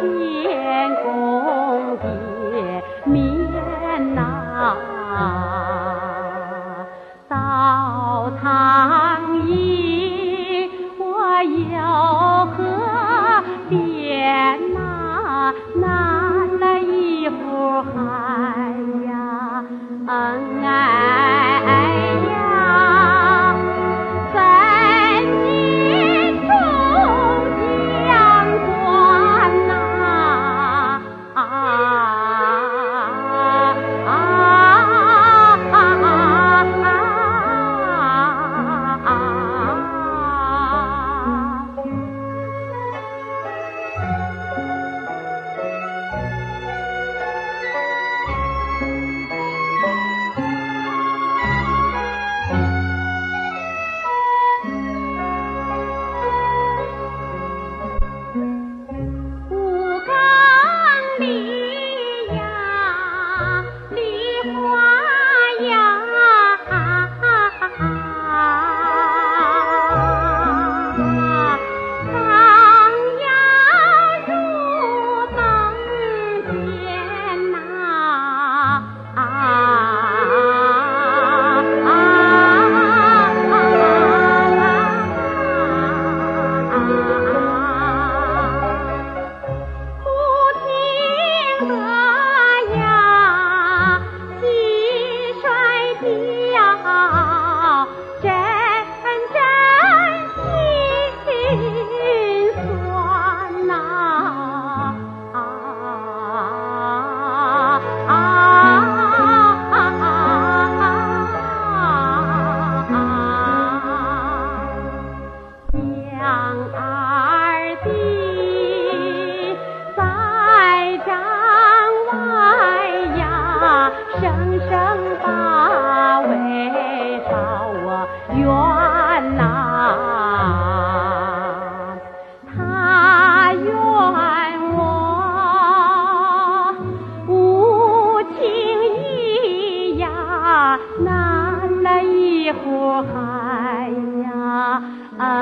天公爹免难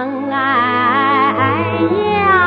哎呀